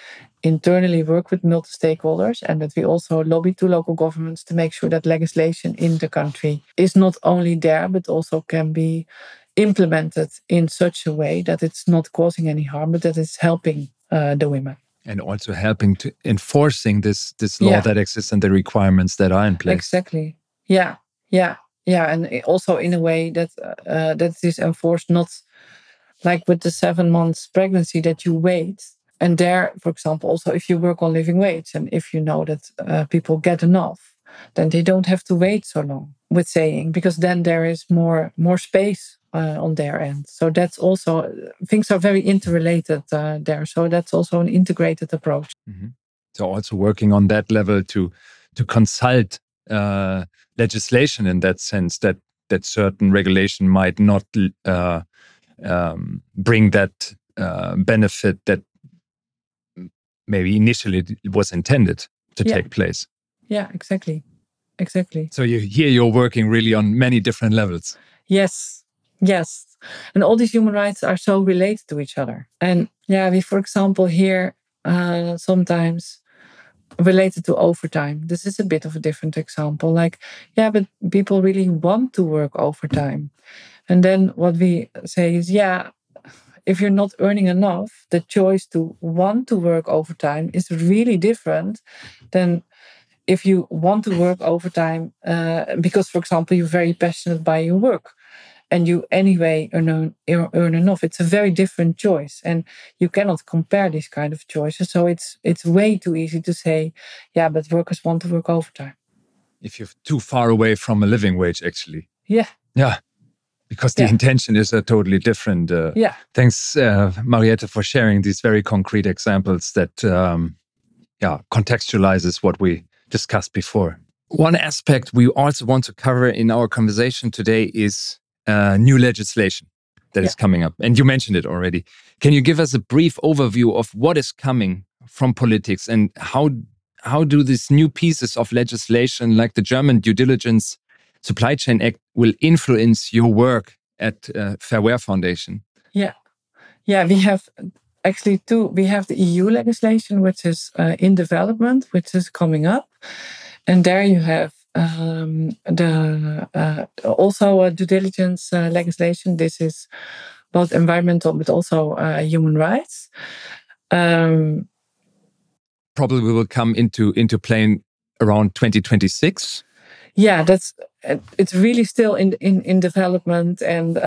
Speaker 1: internally work with multi stakeholders and that we also lobby to local governments to make sure that legislation in the country is not only there, but also can be implemented in such a way that it's not causing any harm, but that it's helping uh, the women.
Speaker 2: And also helping to enforcing this this law yeah. that exists and the requirements that are in place.
Speaker 1: Exactly. Yeah. Yeah. Yeah. And also in a way that uh, that is enforced not like with the seven months pregnancy that you wait. And there, for example, also if you work on living wage and if you know that uh, people get enough, then they don't have to wait so long with saying because then there is more more space uh, on their end. So that's also things are very interrelated uh, there. So that's also an integrated approach.
Speaker 2: Mm-hmm. So also working on that level to to consult uh, legislation in that sense that that certain regulation might not uh, um, bring that uh, benefit that maybe initially was intended to yeah. take place.
Speaker 1: Yeah, exactly, exactly.
Speaker 2: So you here you're working really on many different levels.
Speaker 1: Yes, yes, and all these human rights are so related to each other. And yeah, we, for example, here uh, sometimes related to overtime. This is a bit of a different example. Like, yeah, but people really want to work overtime. And then what we say is, yeah, if you're not earning enough, the choice to want to work overtime is really different than if you want to work overtime uh, because, for example, you're very passionate by your work and you anyway earn, earn enough. It's a very different choice, and you cannot compare these kind of choices. So it's it's way too easy to say, yeah, but workers want to work overtime.
Speaker 2: If you're too far away from a living wage, actually.
Speaker 1: Yeah.
Speaker 2: Yeah because the yeah. intention is a totally different. Uh,
Speaker 1: yeah.
Speaker 2: Thanks, uh, Mariette, for sharing these very concrete examples that, um, yeah, contextualizes what we discussed before. One aspect we also want to cover in our conversation today is uh, new legislation that yeah. is coming up, and you mentioned it already. Can you give us a brief overview of what is coming from politics and how how do these new pieces of legislation, like the German due diligence Supply Chain Act will influence your work at uh, Fair Wear Foundation?
Speaker 1: Yeah, yeah, we have actually two. We have the EU legislation, which is uh, in development, which is coming up, and there you have um, the uh, also a due diligence uh, legislation. This is both environmental but also uh, human rights. Um,
Speaker 2: Probably will come into into play around 2026
Speaker 1: yeah, that's it's really still in in in development, and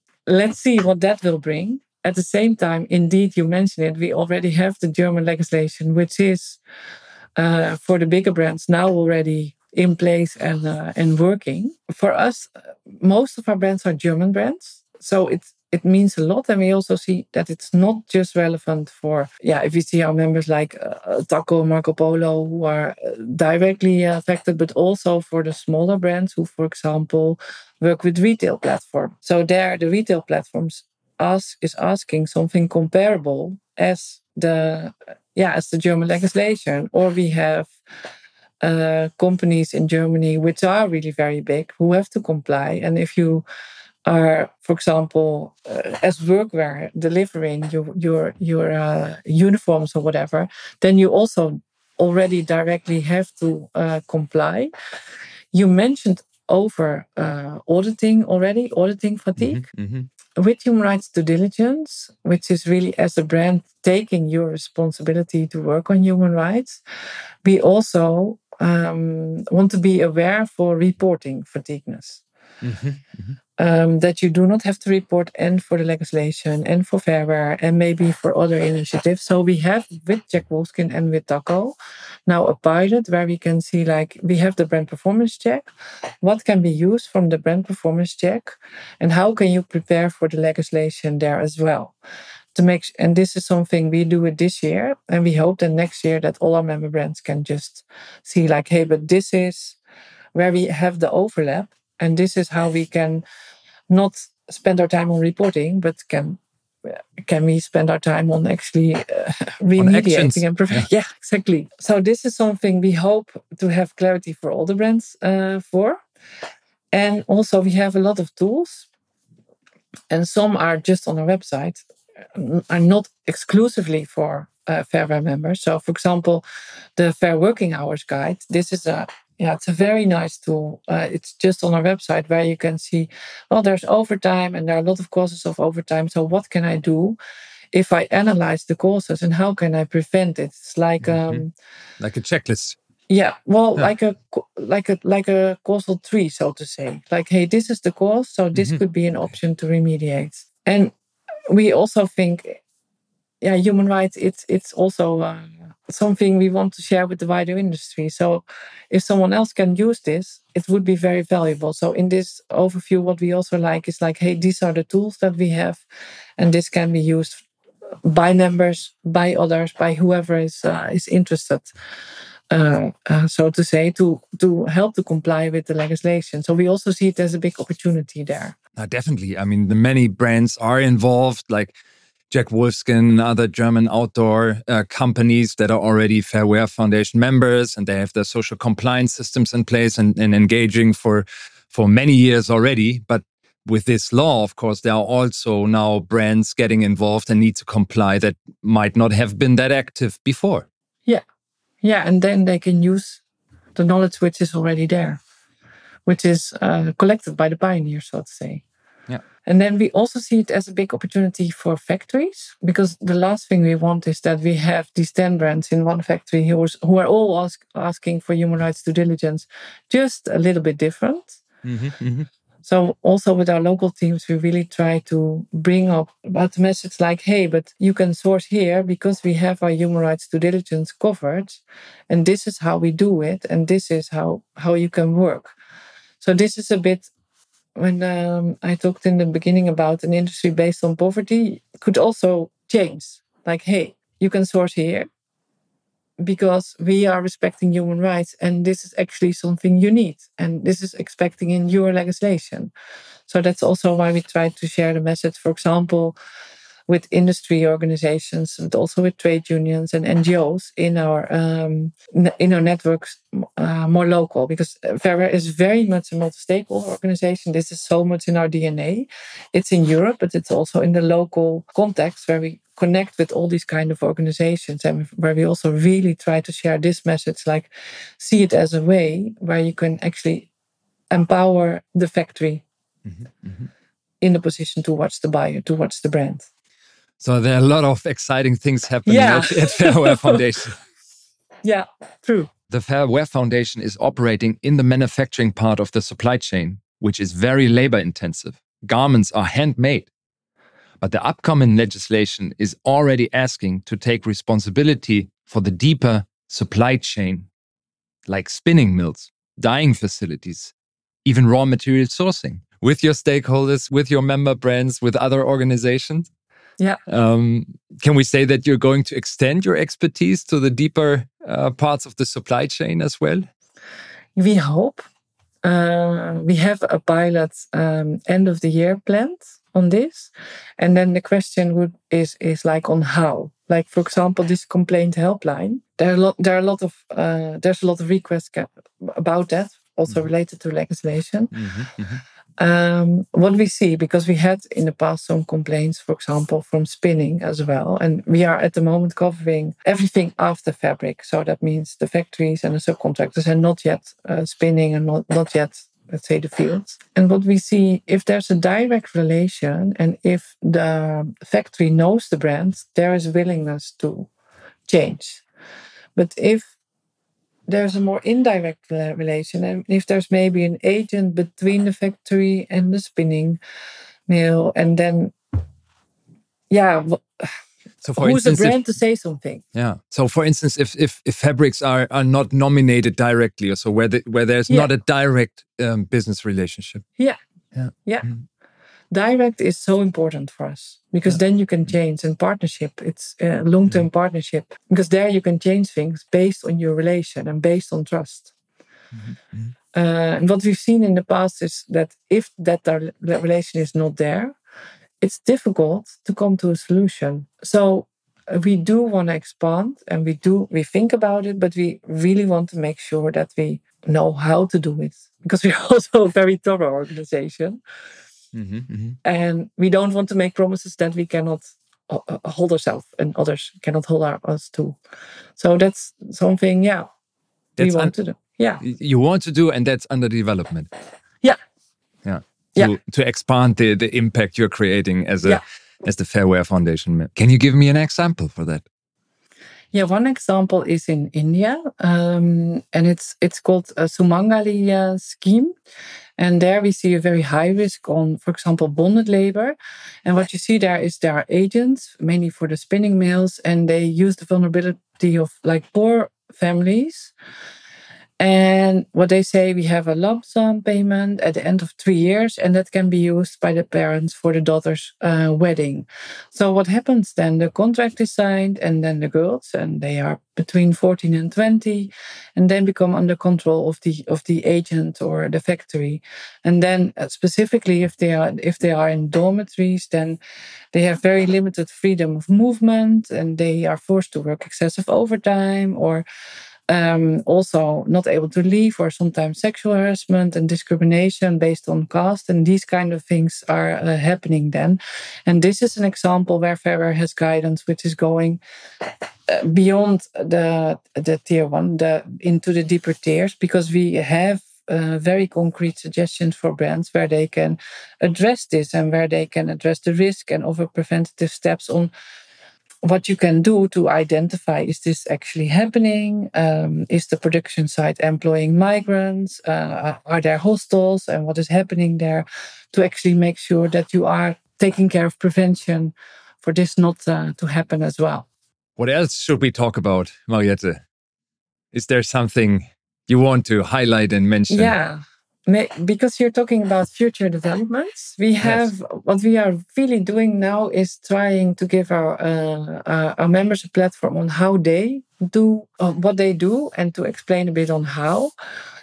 Speaker 1: <laughs> let's see what that will bring. At the same time, indeed, you mentioned it. We already have the German legislation, which is uh, for the bigger brands now already in place and uh, and working. For us, most of our brands are German brands, so it's it means a lot. And we also see that it's not just relevant for, yeah, if we see our members like uh, Takko, Marco Polo, who are uh, directly affected, but also for the smaller brands who, for example, work with retail platforms. So there, the retail platforms ask is asking something comparable as the, yeah, as the German legislation. Or we have uh, companies in Germany which are really very big who have to comply. And if you are, for example, uh, as workwear delivering your your your uh, uniforms or whatever, then you also already directly have to uh, comply. You mentioned over uh, auditing already, auditing fatigue. Mm-hmm, mm-hmm. With human rights due diligence, which is really as a brand taking your responsibility to work on human rights, we also um, want to be aware for reporting fatigueness. Mm-hmm, mm-hmm um, that you do not have to report and for the legislation and for Fair Wear and maybe for other initiatives. So we have with Jack Wolfskin and with Takko now a pilot where we can see like we have the brand performance check. What can be used from the brand performance check and how can you prepare for the legislation there as well? To make and this is something we do it this year and we hope that next year that all our member brands can just see like hey but this is where we have the overlap and this is how we can not spend our time on reporting, but can can we spend our time on actually uh, remediating and preventing? Yeah. yeah. exactly. So this is something we hope to have clarity for all the brands uh, for, and also we have a lot of tools. and some are just on our website, are not exclusively for uh, Fair Wear members. So, for example, the Fair Working Hours Guide. This is a yeah, it's a very nice tool. Uh, it's just on our website where you can see, well, there's overtime and there are a lot of causes of overtime. So, what can I do if I analyze the causes and how can I prevent it? It's like mm-hmm. um,
Speaker 2: like a checklist.
Speaker 1: Yeah, well, yeah. like a like a like a causal tree, so to say. Like, hey, this is the cause, so this mm-hmm. could be an option to remediate. And we also think, yeah, human rights. It's it's also uh, something we want to share with the wider industry. So, if someone else can use this, it would be very valuable. So, in this overview, what we also like is like, hey, these are the tools that we have, and this can be used by members, by others, by whoever is uh, is interested. Uh, uh, so to say, to to help to comply with the legislation. So we also see it as a big opportunity there.
Speaker 2: Uh, definitely. I mean, the many brands are involved, like Jack Wolfskin, and other German outdoor uh, companies that are already Fair Wear Foundation members, and they have their social compliance systems in place and, and engaging for for many years already. But with this law, of course, there are also now brands getting involved and need to comply that might not have been that active before.
Speaker 1: Yeah, yeah, and then they can use the knowledge which is already there, which is uh, collected by the pioneers, so to say.
Speaker 2: Yeah.
Speaker 1: And then we also see it as a big opportunity for factories because the last thing we want is that we have these 10 brands in one factory who, is, who are all ask, asking for human rights due diligence, just a little bit different. Mm-hmm, mm-hmm. So also with our local teams, we really try to bring up about the message like, hey, but you can source here because we have our human rights due diligence covered. And this is how we do it. And this is how, how you can work. So this is a bit when um, I talked in the beginning about an industry based on poverty could also change. Like, hey, you can source here because we are respecting human rights and this is actually something you need and this is expecting in your legislation so that's also why we try to share the message for example with industry organizations and also with trade unions and NGOs in our um, in our networks uh, more local because Fair Wear is very much a multi-stakeholder organization. This is so much in our DNA. It's in Europe, but it's also in the local context where we connect with all these kind of organizations and where we also really try to share this message like see it as a way where you can actually empower the factory mm-hmm, mm-hmm. in the position to watch the buyer to watch the brand
Speaker 2: so there are a lot of exciting things happening yeah. at, at Fair Wear <laughs> foundation
Speaker 1: yeah true
Speaker 2: the Fair Wear foundation is operating in the manufacturing part of the supply chain which is very labor intensive garments are handmade but the upcoming legislation is already asking to take responsibility for the deeper supply chain, like spinning mills, dyeing facilities, even raw material sourcing with your stakeholders, with your member brands, with other organizations.
Speaker 1: Yeah. Um,
Speaker 2: can we say that you're going to extend your expertise to the deeper uh, parts of the supply chain as well?
Speaker 1: We hope. Uh, we have a pilot um, end of the year planned on this and then the question would is is like on how like for example this complaint helpline there are a lot there are a lot of uh, there's a lot of requests about that also mm-hmm. related to legislation mm-hmm, mm-hmm. Um, what we see because we had in the past some complaints for example from spinning as well and we are at the moment covering everything after fabric so that means the factories and the subcontractors are not yet uh, spinning and not, not yet let's say the fields. And what we see, if there's a direct relation and if the factory knows the brand, there is willingness to change. But if there's a more indirect relation, and if there's maybe an agent between the factory and the spinning mill, and then, yeah, so for who's instance, the brand if, to say something?
Speaker 2: Yeah. So for instance, if if, if fabrics are, are not nominated directly, or so where the, where there's yeah. not a direct um, business relationship.
Speaker 1: Yeah. Yeah. Yeah. Mm. Direct is so important for us because yeah. then you can change and partnership. It's a long term mm. partnership because there you can change things based on your relation and based on trust. Mm-hmm. Uh, and what we've seen in the past is that if that that relation is not there, it's difficult to come to a solution. So uh, we do want to expand and we do we think about it, but we really want to make sure that we know how to do it because <laughs> we're also a very thorough organization. Mm-hmm, mm-hmm. And we don't want to make promises that we cannot uh, uh hold ourselves and others cannot hold our, us to. So that's something, yeah, that's we want to do. Yeah.
Speaker 2: You want to do, and that's under development.
Speaker 1: Yeah.
Speaker 2: Yeah. To, yeah. to expand the, the impact you're creating as a yeah. as the Fair Wear Foundation. Can you give me an example for that?
Speaker 1: Yeah, one example is in India, um, and it's it's called a Sumangali uh, scheme, and there we see a very high risk on, for example, bonded labor. And what you see there is there are agents, mainly for the spinning mills, and they use the vulnerability of like poor families and what they say, we have a lump sum payment at the end of three years, and that can be used by the parents for the daughter's uh, wedding. So what happens then? The contract is signed, and then the girls, and they are between 14 and 20, and then become under control of the of the agent or the factory. And then uh, specifically, if they are if they are in dormitories, then they have very limited freedom of movement, and they are forced to work excessive overtime or um, also not able to leave or sometimes sexual harassment and discrimination based on caste and these kind of things are uh, happening then. And this is an example where Fair Wear has guidance which is going uh, beyond the the tier one the into the deeper tiers because we have uh, very concrete suggestions for brands where they can address this and where they can address the risk and offer preventative steps on what you can do to identify is this actually happening? Um, is the production site employing migrants? Uh, are there hostels? And what is happening there to actually make sure that you are taking care of prevention for this not uh, to happen as well?
Speaker 2: What else should we talk about, Mariette? Is there something you want to highlight and mention?
Speaker 1: Yeah because you're talking about future developments, we have yes. what we are really doing now is trying to give our uh, uh, our members a platform on how they do uh, what they do and to explain a bit on how.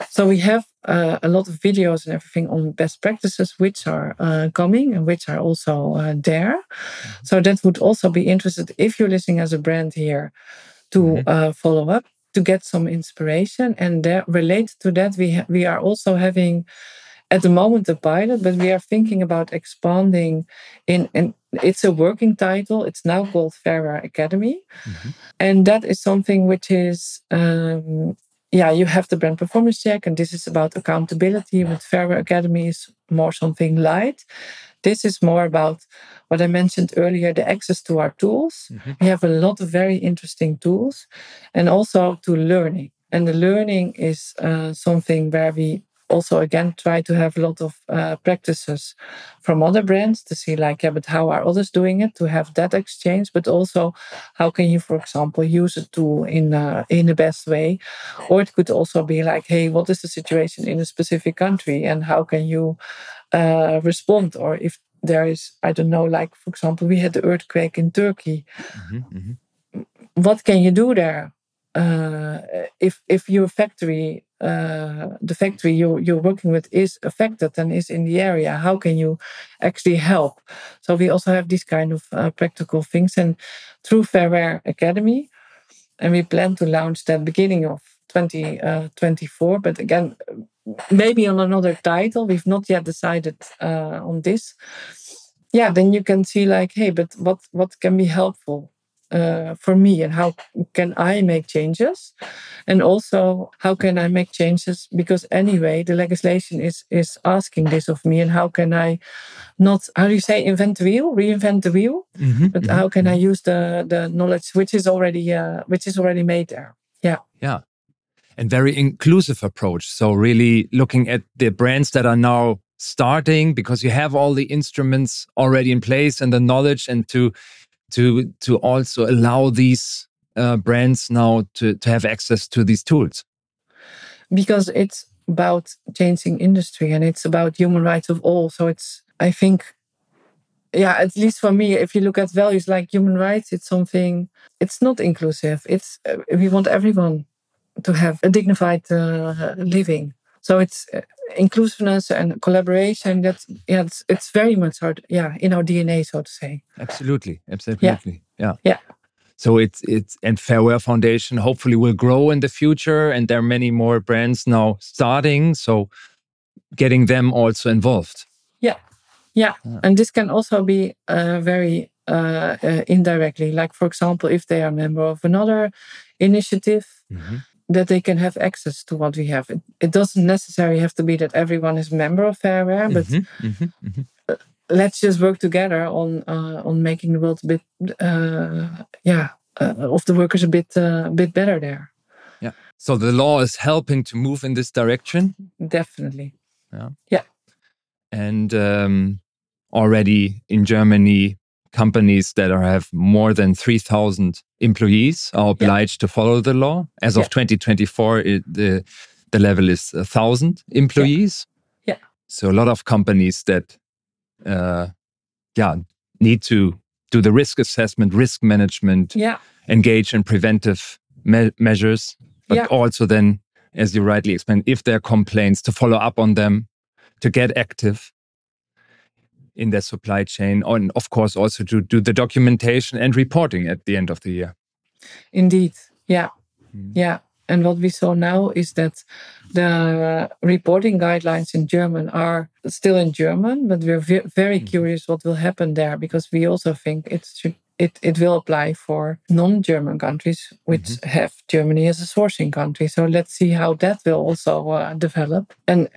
Speaker 1: So we have uh, a lot of videos and everything on best practices which are uh, coming and which are also uh, there. Mm-hmm. So that would also be interested if you're listening as a brand here to mm-hmm. follow up to get some inspiration. And there, related to that, we ha- we are also having at the moment a pilot, but we are thinking about expanding in, in it's a working title. It's now called Fair Wear Academy. Mm-hmm. And that is something which is um, yeah, you have the brand performance check, and this is about accountability. With Fair Wear Academy is more something light. This is more about what I mentioned earlier the access to our tools. Mm-hmm. We have a lot of very interesting tools and also to learning. And the learning is uh, something where we also again try to have a lot of uh, practices from other brands to see like yeah but how are others doing it to have that exchange? But also how can you for example use a tool in uh, in the best way? Or it could also be like hey what is the situation in a specific country and how can you uh, respond? Or if there is i don't know like for example we had the earthquake in turkey. Mm-hmm, mm-hmm. what can you do there? Uh, if if your factory uh, the factory you're, you're working with is affected and is in the area how can you actually help so we also have these kind of uh, practical things and through Fair Wear academy and we plan to launch that beginning of 2024 uh, but again maybe on another title. We've not yet decided uh, on this. Yeah, then you can see like, hey, but what what can be helpful uh, for me, and how can I make changes, and also how can I make changes because anyway, the legislation is is asking this of me, and how can I not how do you say invent the wheel, reinvent the wheel, mm-hmm, but mm-hmm, how can I mm-hmm. use the the knowledge which is already uh, which is already made there? Yeah,
Speaker 2: yeah and very inclusive approach. So really looking at the brands that are now starting because you have all the instruments already in place and the knowledge and to to to also allow these uh, brands now to to have access to these tools.
Speaker 1: Because it's about changing industry and it's about human rights of all. So it's i think yeah at least for me if you look at values like human rights it's something it's not inclusive. It's uh, we want everyone to have a dignified uh, living. So it's uh, inclusiveness and collaboration. That's yeah, it's, it's very much hard. Yeah, in our DNA, so to say.
Speaker 2: Absolutely, absolutely.
Speaker 1: Yeah, yeah. yeah.
Speaker 2: So it's it's and Fair Wear Foundation hopefully will grow in the future, and there are many more brands now starting. So getting them also involved.
Speaker 1: Yeah, Yeah, and this can also be uh, very uh, uh, indirectly. Like, for example, if they are a member of another initiative, mm-hmm. That they can have access to what we have. It, it, doesn't necessarily have to be that everyone is a member of Fair Wear, but mm-hmm. Mm-hmm. mm-hmm. Uh, let's just work together on uh, on making the world a bit, uh, yeah, of the workers a bit a bit better there.
Speaker 2: Yeah. So the law is helping to move in this direction.
Speaker 1: Definitely.
Speaker 2: Yeah.
Speaker 1: Yeah.
Speaker 2: And um, already in Germany, companies that are, have more than 3,000 employees are obliged yeah. to follow the law. As yeah. of 2024, it, the, the level is 1,000 employees.
Speaker 1: Yeah. yeah.
Speaker 2: So a lot of companies that uh, yeah, need to do the risk assessment, risk management,
Speaker 1: yeah.
Speaker 2: engage in preventive me measures, but also then, as you rightly explained, if there are complaints, to follow up on them, to get active in their supply chain, and of course also to do the documentation and reporting at the end of the year.
Speaker 1: Indeed, yeah, mm. yeah. And what we saw now is that the reporting guidelines in German are still in German, but we're very mm. curious what will happen there because we also think it should it, it will apply for non-German countries which mm-hmm. have Germany as a sourcing country. So let's see how that will also uh, develop. And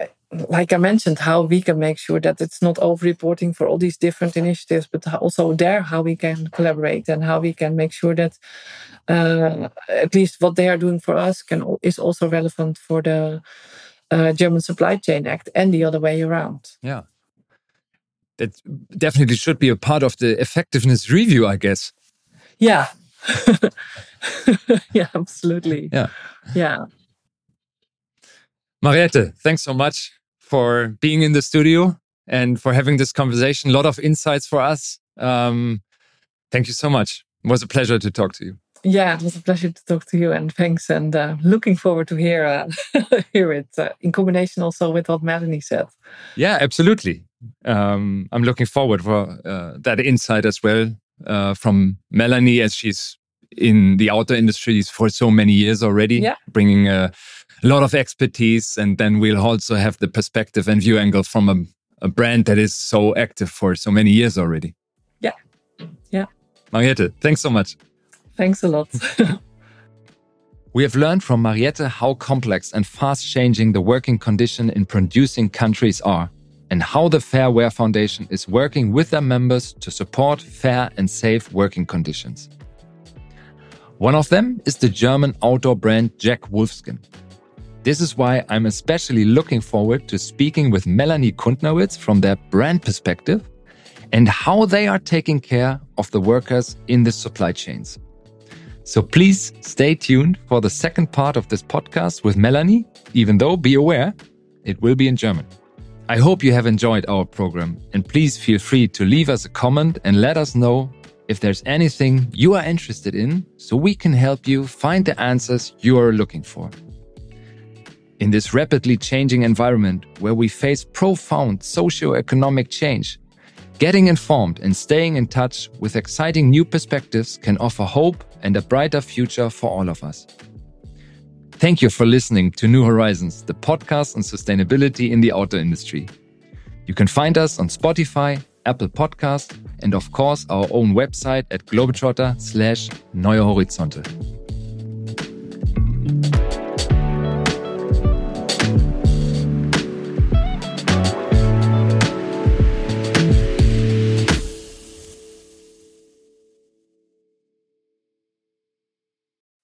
Speaker 1: like I mentioned, how we can make sure that it's not over-reporting for all these different initiatives, but also there how we can collaborate and how we can make sure that uh, at least what they are doing for us can is also relevant for the uh, German Supply Chain Act and the other way around.
Speaker 2: Yeah, that definitely should be a part of the effectiveness review, I guess.
Speaker 1: Yeah. <laughs> yeah, absolutely.
Speaker 2: Yeah.
Speaker 1: Yeah.
Speaker 2: Mariette, thanks so much for being in the studio and for having this conversation. A lot of insights for us. Um, thank you so much. It was a pleasure to talk to you.
Speaker 1: Yeah, it was a pleasure to talk to you, and thanks. And uh, looking forward to hear uh, <laughs> hear it uh, in combination also with what Melanie said.
Speaker 2: Yeah, absolutely. Um, I'm looking forward for uh, that insight as well uh, from Melanie, as she's in the outdoor industries for so many years already,
Speaker 1: yeah.
Speaker 2: bringing a a lot of expertise. And then we'll also have the perspective and view angle from a, a brand that is so active for so many years already.
Speaker 1: Yeah. Yeah.
Speaker 2: Mariette, thanks so much.
Speaker 1: Thanks a lot. <laughs>
Speaker 2: we have learned from Mariette how complex and fast changing the working condition in producing countries are and how the Fair Wear Foundation is working with their members to support fair and safe working conditions. One of them is the German outdoor brand Jack Wolfskin. This is why I'm especially looking forward to speaking with Melanie Kuntnawitz from their brand perspective and how they are taking care of the workers in the supply chains. So please stay tuned for the second part of this podcast with Melanie, even though be aware, it will be in German. I hope you have enjoyed our program and please feel free to leave us a comment and let us know if there's anything you are interested in so we can help you find the answers you are looking for. In this rapidly changing environment where we face profound socio-economic change, getting informed and staying in touch with exciting new perspectives can offer hope and a brighter future for all of us. Thank you for listening to New Horizons, the podcast on sustainability in the outdoor industry. You can find us on Spotify, Apple Podcast, and of course our own website at globetrotter slash Neue Horizonte.